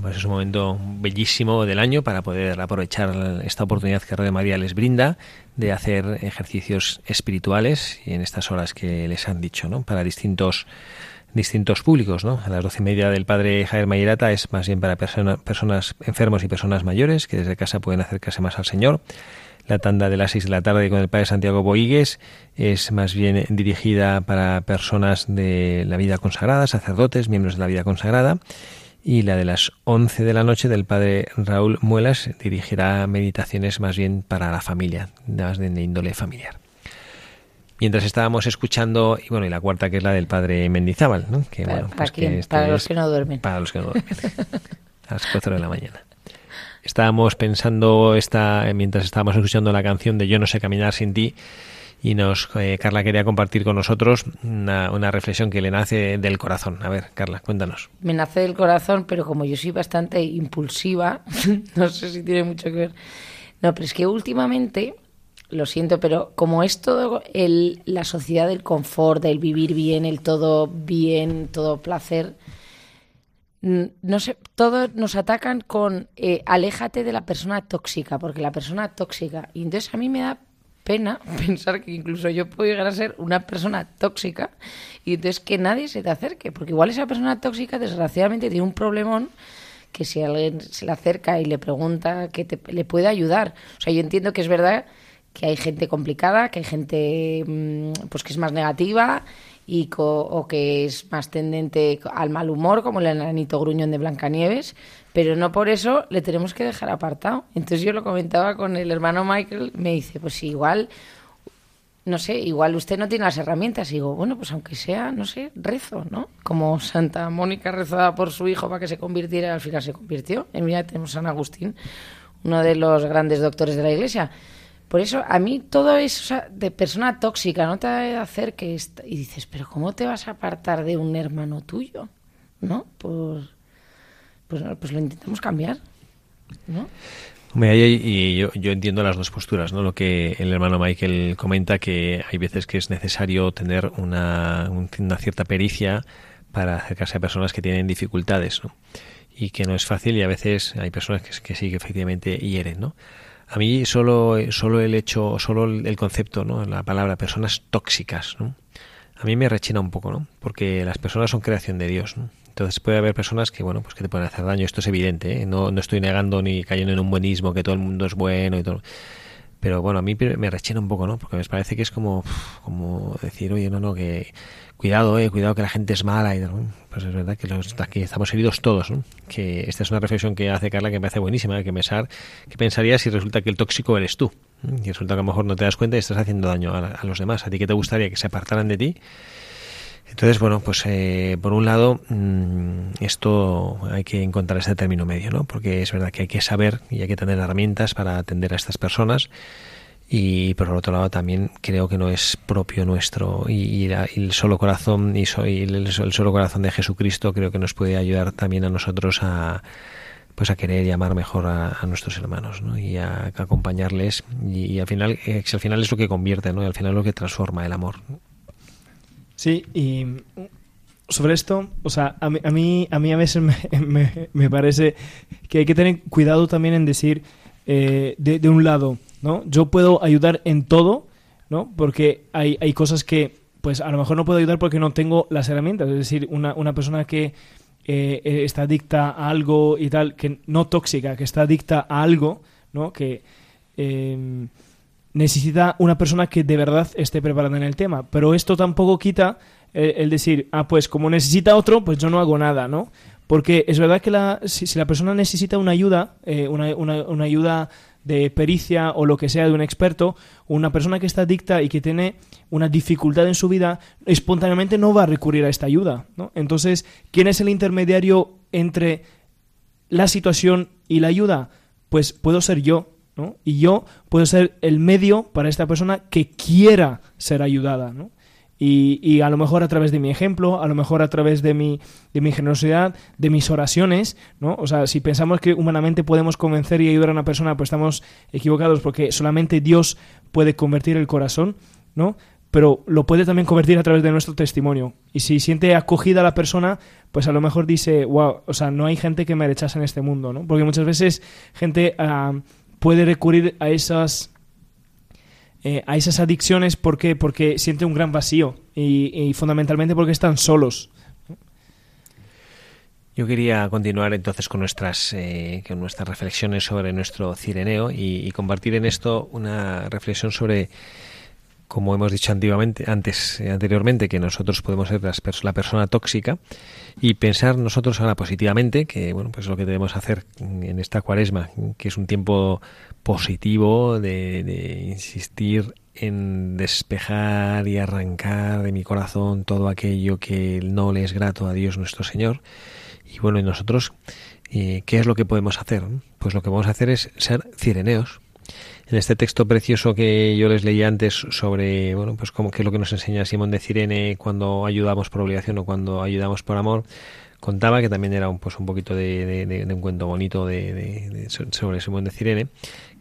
Pues es un momento bellísimo del año para poder aprovechar esta oportunidad que Radio María les brinda de hacer ejercicios espirituales y en estas horas que les han dicho, ¿no? Para distintos distintos públicos, ¿no? A las doce y media del padre Javier Mayerata es más bien para personas enfermos y personas mayores que desde casa pueden acercarse más al Señor. La tanda de las seis de la tarde con el padre Santiago Boigues es más bien dirigida para personas de la vida consagrada, sacerdotes, miembros de la vida consagrada. Y la de las once de la noche del padre Raúl Muelas dirigirá meditaciones más bien para la familia, más de índole familiar mientras estábamos escuchando, y bueno, y la cuarta que es la del padre Mendizábal, ¿no? Que, para, bueno, pues que para los que no duermen. Para los que no duermen. a las cuatro de la mañana. Estábamos pensando esta, mientras estábamos escuchando la canción de Yo no sé caminar sin ti, y nos eh, Carla quería compartir con nosotros una, reflexión que le nace del corazón. A ver, Carla, cuéntanos. Me nace del corazón, pero como yo soy bastante impulsiva, no sé si tiene mucho que ver. No, pero es que últimamente lo siento, pero como es todo el, la sociedad del confort, del vivir bien, el todo bien, todo placer, no sé, todos nos atacan con eh, aléjate de la persona tóxica, porque la persona tóxica, y entonces a mí me da pena pensar que incluso yo puedo llegar a ser una persona tóxica y entonces que nadie se te acerque, porque igual esa persona tóxica desgraciadamente tiene un problemón que si alguien se le acerca y le pregunta que te, le puede ayudar. O sea, yo entiendo que es verdad que hay gente complicada, que hay gente mm, pues que es más negativa y o que es más tendente al mal humor, como el enanito gruñón de Blancanieves, pero no por eso le tenemos que dejar apartado. Entonces yo lo comentaba con el hermano Michael, me dice, pues igual, no sé, igual usted no tiene las herramientas. Y digo, bueno, pues aunque sea, no sé, rezo, ¿no? Como Santa Mónica rezaba por su hijo para que se convirtiera, al final se convirtió. En mira tenemos San Agustín, uno de los grandes doctores de la Iglesia por eso, a mí todo eso de persona tóxica, no te acerques y dices, pero ¿cómo te vas a apartar de un hermano tuyo? ¿No? Pues, pues, pues lo intentamos cambiar, ¿no? Y yo, yo, entiendo las dos posturas, ¿no? Lo que el hermano Michael comenta, que hay veces que es necesario tener una, cierta pericia para acercarse a personas que tienen dificultades, ¿no? Y que no es fácil y a veces hay personas que, que sí que efectivamente hieren, ¿no? A mí solo, solo el hecho, solo el concepto, ¿no? La palabra personas tóxicas, ¿no? A mí me rechina un poco, ¿no? Porque las personas son creación de Dios. Entonces puede haber personas que, bueno, pues que te pueden hacer daño. Esto es evidente, ¿eh? no, no estoy negando ni cayendo en un buenismo, que todo el mundo es bueno y todo. Pero bueno, a mí me rechina un poco, ¿no? Porque me parece que es como, como decir, oye, no, no, que cuidado, eh, cuidado que la gente es mala. Y, pues es verdad que, los, que estamos heridos todos, ¿no? Que esta es una reflexión que hace Carla que me parece buenísima, que pensar, que pensaría si resulta que el tóxico eres tú. Y resulta que a lo mejor no te das cuenta y estás haciendo daño a, a los demás. ¿A ti que te gustaría que se apartaran de ti? Entonces, bueno, pues eh, por un lado, mm, esto hay que encontrar ese término medio, ¿no? Porque es verdad que hay que saber y hay que tener herramientas para atender a estas personas. Y por otro lado también creo que no es propio nuestro y, el solo corazón y, el, solo corazón de Jesucristo creo que nos puede ayudar también a nosotros a pues a querer llamar mejor a, nuestros hermanos ¿no? y a, acompañarles y, al final eh, al final es lo que convierte ¿no? y al final es lo que transforma el amor Sí, y sobre esto, o sea, a mí a, mí, a, mí a veces me, parece que hay que tener cuidado también en decir, eh, de, un lado, ¿no? Yo puedo ayudar en todo, ¿no? Porque hay, hay cosas que, pues a lo mejor no puedo ayudar porque no tengo las herramientas. Es decir, una, una persona que eh, está adicta a algo y tal, que no tóxica, que está adicta a algo, ¿no? Que... Eh, necesita una persona que de verdad esté preparada en el tema. Pero esto tampoco quita eh, el, decir, ah, pues como necesita otro, pues yo no hago nada, ¿no? Porque es verdad que la, si, la persona necesita una ayuda, eh, una, una, una, ayuda de pericia o lo que sea de un experto, una persona que está adicta y que tiene una dificultad en su vida, espontáneamente no va a recurrir a esta ayuda, ¿no? Entonces, ¿quién es el intermediario entre la situación y la ayuda? Pues puedo ser yo, y yo puedo ser el medio para esta persona que quiera ser ayudada, Y, a lo mejor a través de mi ejemplo, a lo mejor a través de mi, de mi generosidad, de mis oraciones, ¿no? O sea, si pensamos que humanamente podemos convencer y ayudar a una persona, pues estamos equivocados porque solamente Dios puede convertir el corazón, ¿no? Pero lo puede también convertir a través de nuestro testimonio. Y si siente acogida la persona, pues a lo mejor dice, wow, o sea, no hay gente que me rechace en este mundo, ¿no? Porque muchas veces gente... Ah, puede recurrir a esas eh, a esas adicciones ¿por porque siente un gran vacío y, fundamentalmente porque están solos. Yo quería continuar entonces con nuestras, eh, con nuestras reflexiones sobre nuestro cireneo y, compartir en esto una reflexión sobre, como hemos dicho antiguamente, antes, eh, anteriormente, que nosotros podemos ser la persona tóxica y pensar nosotros ahora positivamente, que bueno, pues lo que debemos hacer en esta cuaresma, que es un tiempo positivo de, insistir en despejar y arrancar de mi corazón todo aquello que no le es grato a Dios nuestro Señor. Y bueno, y nosotros, eh, ¿qué es lo que podemos hacer? Pues lo que vamos a hacer es ser cireneos. En este texto precioso que yo les leí antes sobre, bueno, pues como que es lo que nos enseña Simón de Cirene cuando ayudamos por obligación o cuando ayudamos por amor, contaba que también era un, pues un poquito de, un cuento bonito de, sobre Simón de Cirene,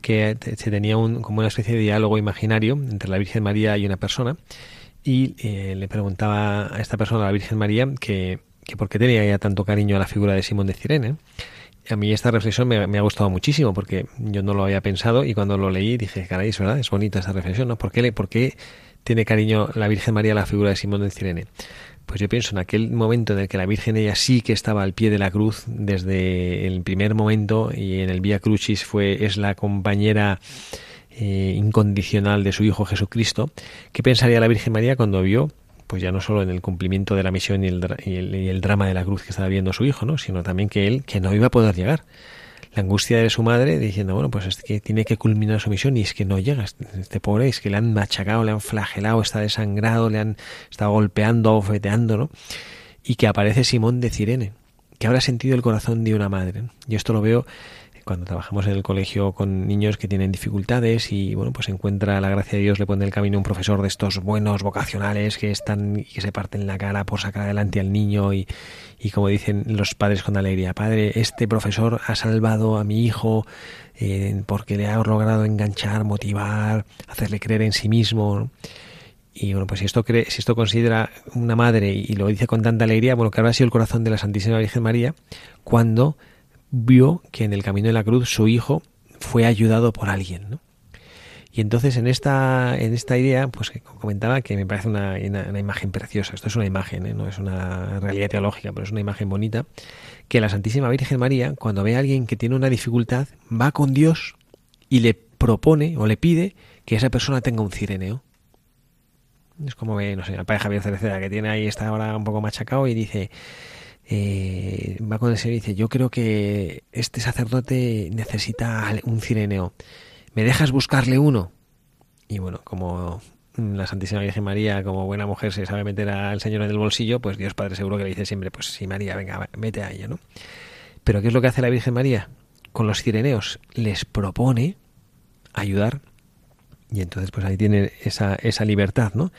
que se tenía un, como una especie de diálogo imaginario entre la Virgen María y una persona y eh, le preguntaba a esta persona, a la Virgen María, que, que por qué tenía ya tanto cariño a la figura de Simón de Cirene a mí esta reflexión me, ha gustado muchísimo porque yo no lo había pensado y cuando lo leí dije, caray, es verdad, es bonita esta reflexión, ¿no? ¿Por qué, ¿Por qué tiene cariño la Virgen María la figura de Simón de Cirene? Pues yo pienso en aquel momento en el que la Virgen ella sí que estaba al pie de la cruz desde el primer momento y en el Vía Crucis fue, es la compañera eh, incondicional de su Hijo Jesucristo. ¿Qué pensaría la Virgen María cuando vio pues ya no solo en el cumplimiento de la misión y el, y el, drama de la cruz que estaba viendo su hijo, ¿no? sino también que él que no iba a poder llegar. La angustia de su madre diciendo, bueno, pues es que tiene que culminar su misión y es que no llega. Este pobre es que le han machacado, le han flagelado, está desangrado, le han estado golpeando, bofeteando, ¿no? Y que aparece Simón de Cirene, que habrá sentido el corazón de una madre. Yo esto lo veo cuando trabajamos en el colegio con niños que tienen dificultades y bueno, pues encuentra la gracia de Dios, le pone el camino un profesor de estos buenos vocacionales que están y que se parten la cara por sacar adelante al niño y, y como dicen los padres con alegría, padre, este profesor ha salvado a mi hijo eh, porque le ha logrado enganchar, motivar, hacerle creer en sí mismo. Y bueno, pues si esto cree, si esto considera una madre y lo dice con tanta alegría, bueno, que habrá sido el corazón de la Santísima Virgen María cuando vio que en el camino de la cruz su hijo fue ayudado por alguien, ¿no? Y entonces en esta, en esta idea, pues comentaba que me parece una, una, imagen preciosa. Esto es una imagen, ¿eh? no es una realidad teológica, pero es una imagen bonita. Que la Santísima Virgen María, cuando ve a alguien que tiene una dificultad, va con Dios y le propone o le pide que esa persona tenga un cireneo. Es como ve, no sé, el padre Javier Cereceda, que tiene ahí, está ahora un poco machacado y dice, va con el Señor y dice, yo creo que este sacerdote necesita un cireneo. ¿Me dejas buscarle uno? Y bueno, como la Santísima Virgen María, como buena mujer, se sabe meter al Señor en el bolsillo, pues Dios Padre seguro que le dice siempre, pues sí, María, venga, vete a ella, ¿no? Pero ¿qué es lo que hace la Virgen María? Con los cireneos les propone ayudar y entonces pues ahí tiene esa, esa libertad, ¿no?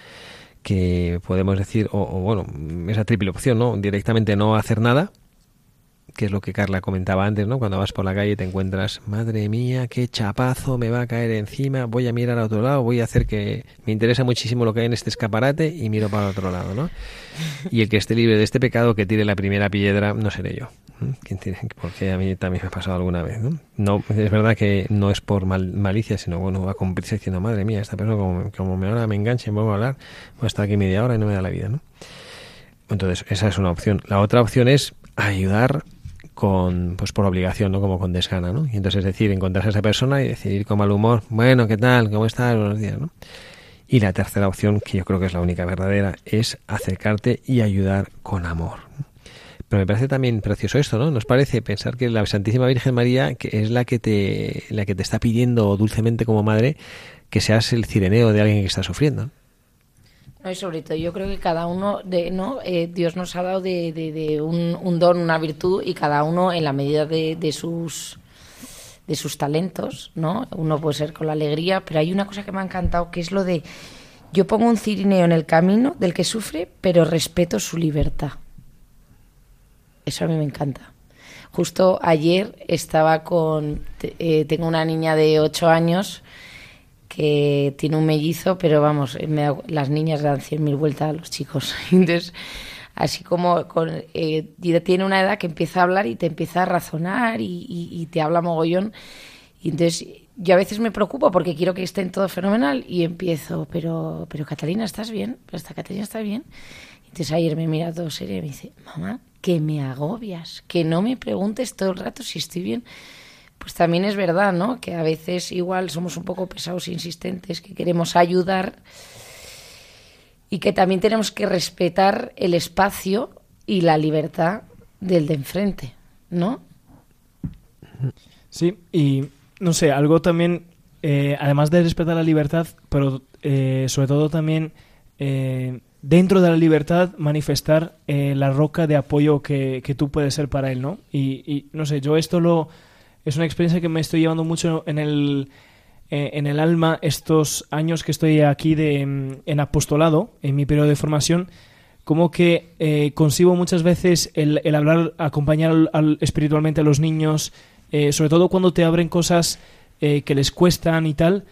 Que podemos decir, o, o bueno, esa triple opción, ¿no? Directamente no hacer nada, que es lo que Carla comentaba antes, ¿no? Cuando vas por la calle y te encuentras, madre mía, qué chapazo me va a caer encima, voy a mirar a otro llado, voy a hacer que me interesa muchísimo lo que hay en este escaparate y miro para otro lado, ¿no? Y el que esté libre de este pecado, que tire la primera piedra, no seré yo. Porque a mí también me ha pasado alguna vez, ¿no? no es verdad que no es por malicia, sino bueno, va con prisa diciendo, madre mía, esta persona como, como me ahora me enganche, me voy a hablar, voy a estar aquí media hora y no me da la vida, ¿no? Entonces, esa es una opción. La otra opción es ayudar con pues por obligación, ¿no? Como con desgana, ¿no? Y entonces es decir, encontrarse a esa persona y decidir con mal humor, bueno, ¿qué tal? ¿Cómo estás? Buenos días, ¿no? Y la tercera opción, que yo creo que es la única verdadera, es acercarte y ayudar con amor. Pero me parece también precioso esto, ¿no? Nos parece pensar que la Santísima Virgen María que es la que te la que te está pidiendo dulcemente como madre que seas el cireneo de alguien que está sufriendo. Y sobre todo yo creo que cada uno, de, ¿no? Eh, Dios nos ha dado de, de, un, don, una virtud, y cada uno en la medida de, de, sus de sus talentos, ¿no? Uno puede ser con la alegría, pero hay una cosa que me ha encantado, que es lo de yo pongo un cirineo en el camino del que sufre, pero respeto su libertad. Eso a mí me encanta. Justo ayer estaba con, eh, tengo una niña de 8 años que tiene un mellizo, pero vamos, las niñas dan cien mil vueltas a los chicos. Entonces, así como con, eh, tiene una edad que empieza a hablar y te empieza a razonar y, te habla mogollón. Y entonces yo a veces me preocupo porque quiero que estén todo fenomenal y empiezo, pero, pero Catalina, ¿estás bien? Pero esta Catalina está bien. Entonces ayer me mira todo serio y me dice, mamá, que me agobias, que no me preguntes todo el rato si estoy bien pues también es verdad, ¿no? Que a veces igual somos un poco pesados e insistentes, que queremos ayudar y que también tenemos que respetar el espacio y la libertad del de enfrente, ¿no? Sí, y no sé, algo también, eh, además de respetar la libertad, pero eh, sobre todo también eh, dentro de la libertad manifestar la roca de apoyo que, que, tú puedes ser para él, ¿no? Y, y no sé, yo esto lo es una experiencia que me estoy llevando mucho en el, eh, en el alma estos años que estoy aquí de, mm, en apostolado, en mi periodo de formación, como que eh, consigo muchas veces el, hablar, acompañar espiritualmente a los niños, eh, sobre todo cuando te abren cosas que les cuestan y tal,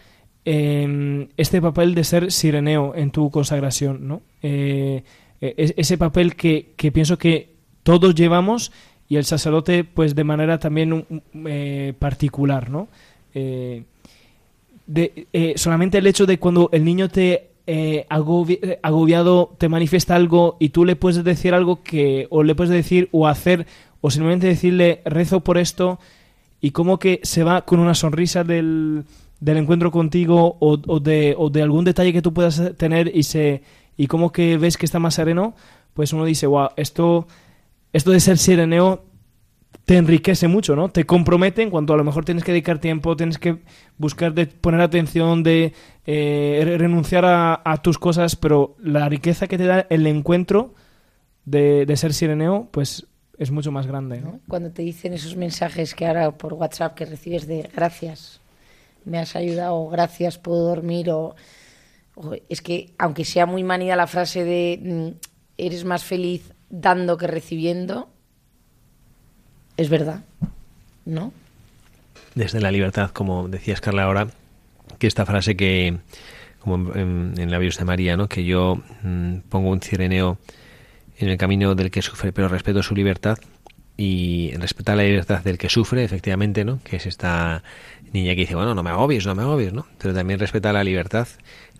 em, este papel de ser sireneo en tu consagración, ¿no? E, ese papel que, que pienso que todos llevamos y el sacerdote pues de manera también eh, particular, ¿no? Eh, de, eh, solamente el hecho de cuando el niño te agobiado te manifiesta algo y tú le puedes decir algo que o le puedes decir o hacer o simplemente decirle rezo por esto y como que se va con una sonrisa del, del encuentro contigo o, o, de, o de algún detalle que tú puedas tener y se y como que ves que está más sereno pues uno dice wow esto esto de ser sireneo te enriquece mucho, ¿no? Te compromete en cuanto a lo mejor tienes que dedicar tiempo, tienes que buscar de poner atención, de eh, renunciar a, tus cosas, pero la riqueza que te da el encuentro de, ser sireneo, pues es mucho más grande. Cuando te dicen esos mensajes que ahora por WhatsApp que recibes de gracias, me has ayudado, gracias, puedo dormir, o, o es que aunque sea muy manida la frase de mm, eres más feliz dando que recibiendo, es verdad, ¿no? Desde la libertad, como decías Carla ahora, que esta frase que, como en, la Virgen de María, ¿no? que yo mm, pongo un cireneo en el camino del que sufre, pero respeto su libertad y respetar la libertad del que sufre, efectivamente, ¿no? Que es esta niña que dice, bueno, no me agobies, no me agobies, ¿no? Pero también respeta la libertad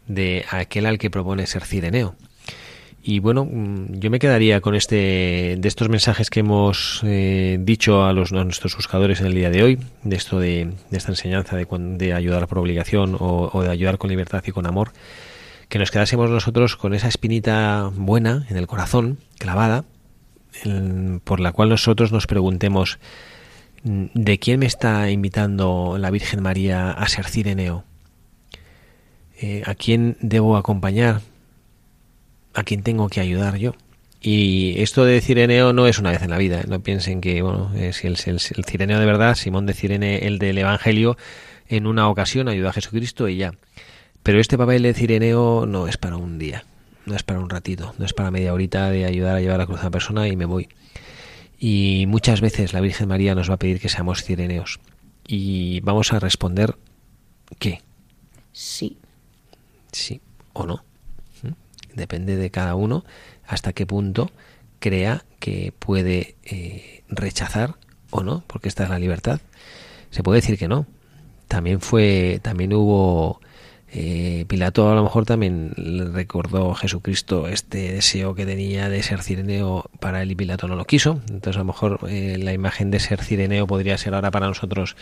de aquel al que propone ser cireneo. Y bueno, mm, yo me quedaría con este, de estos mensajes que hemos eh, dicho a, los, a nuestros buscadores en el día de hoy, de esto de, de esta enseñanza de, de ayudar por obligación o, o de ayudar con libertad y con amor, que nos quedásemos nosotros con esa espinita buena en el corazón, clavada, por la cual nosotros nos preguntemos, mm, ¿de quién me está invitando la Virgen María a ser cireneo? Eh, ¿A quién debo acompañar? ¿A quién tengo que ayudar yo? Y esto de Cireneo no es una vez en la vida. ¿eh? No piensen que, bueno, eh, si el, el- el Cireneo de verdad, Simón de Cirene, el del Evangelio, en una ocasión ayudó a Jesucristo y ya. Pero este papel de Cireneo no es para un día, no es para un ratito, no es para media horita de ayudar a llevar la cruz a una persona y me voy. Y muchas veces la Virgen María nos va a pedir que seamos cireneos. Y vamos a responder ¿qué? Sí. sí o no. Depende de cada uno hasta qué punto crea que puede eh, rechazar o no, porque esta es la libertad. Se puede decir que no. También fue, también hubo eh, Pilato a lo mejor también recordó Jesucristo este deseo que tenía de ser cireneo para él y Pilato no lo quiso. Entonces a lo mejor eh, la imagen de ser cireneo podría ser ahora para nosotros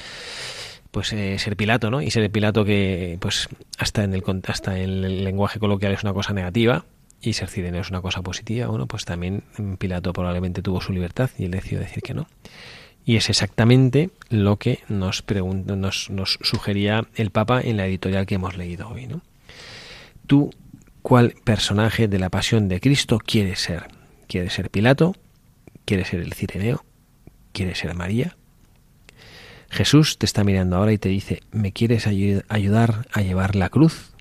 pues eh, ser Pilato, ¿no? Y ser Pilato que pues hasta en el hasta en el lenguaje coloquial es una cosa negativa y ser cireneo es una cosa positiva. Bueno, pues también Pilato probablemente tuvo su libertad y él decidió decir que no. Y es exactamente lo que nos, nos, nos sugería el Papa en la editorial que hemos leído hoy. ¿no? ¿Tú cuál personaje de la pasión de Cristo quieres ser? ¿Quieres ser Pilato? ¿Quieres ser el Cireneo? ¿Quieres ser María? Jesús te está mirando ahora y te dice, ¿me quieres ayu- ayudar a llevar la cruz?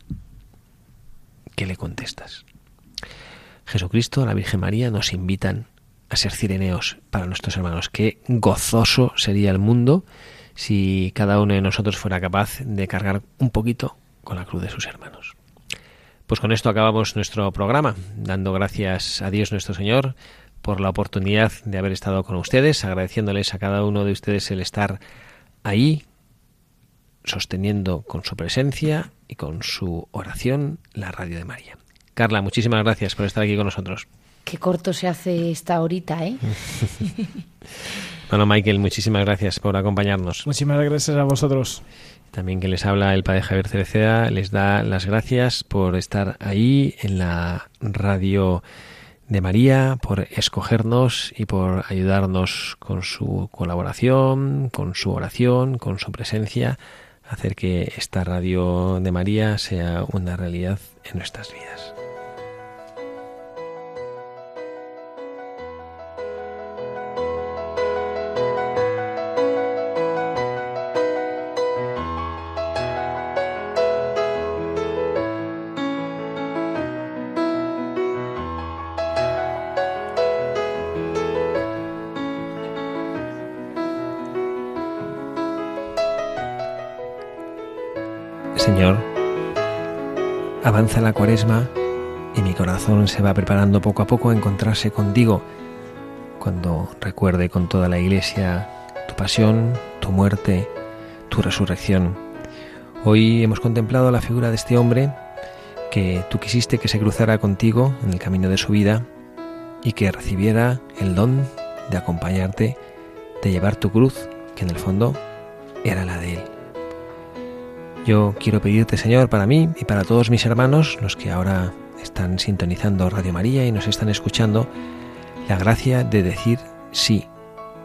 ¿Qué le contestas? Jesucristo, la Virgen María nos invitan a ser cireneos para nuestros hermanos. Qué gozoso sería el mundo si cada uno de nosotros fuera capaz de cargar un poquito con la cruz de sus hermanos. Pues con esto acabamos nuestro programa, dando gracias a Dios nuestro Señor por la oportunidad de haber estado con ustedes, agradeciéndoles a cada uno de ustedes el estar ahí, sosteniendo con su presencia y con su oración la radio de María. Carla, muchísimas gracias por estar aquí con nosotros. Qué corto se hace esta horita, ¿eh? Bueno, Michael, muchísimas gracias por acompañarnos. Muchísimas gracias a vosotros. También que les habla el padre Javier Cereceda, les da las gracias por estar ahí en la radio de María, por escogernos y por ayudarnos con su colaboración, con su oración, con su presencia, hacer que esta radio de María sea una realidad en nuestras vidas. Avanza la cuaresma y mi corazón se va preparando poco a poco a encontrarse contigo cuando recuerde con toda la iglesia tu pasión, tu muerte, tu resurrección. Hoy hemos contemplado la figura de este hombre que tú quisiste que se cruzara contigo en el camino de su vida y que recibiera el don de acompañarte, de llevar tu cruz, que en el fondo era la de él. Yo quiero pedirte, Señor, para mí y para todos mis hermanos, los que ahora están sintonizando Radio María y nos están escuchando, la gracia de decir sí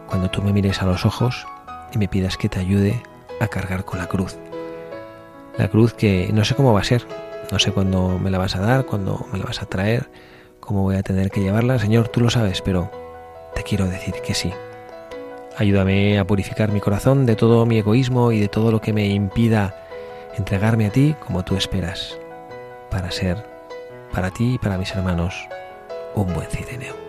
cuando tú me mires a los ojos y me pidas que te ayude a cargar con la cruz. La cruz que no sé cómo va a ser, no sé cuándo me la vas a dar, cuándo me la vas a traer, cómo voy a tener que llevarla. Señor, tú lo sabes, pero te quiero decir que sí. Ayúdame a purificar mi corazón de todo mi egoísmo y de todo lo que me impida entregarme a ti como tú esperas, para ser, para ti y para mis hermanos, un buen cireneo.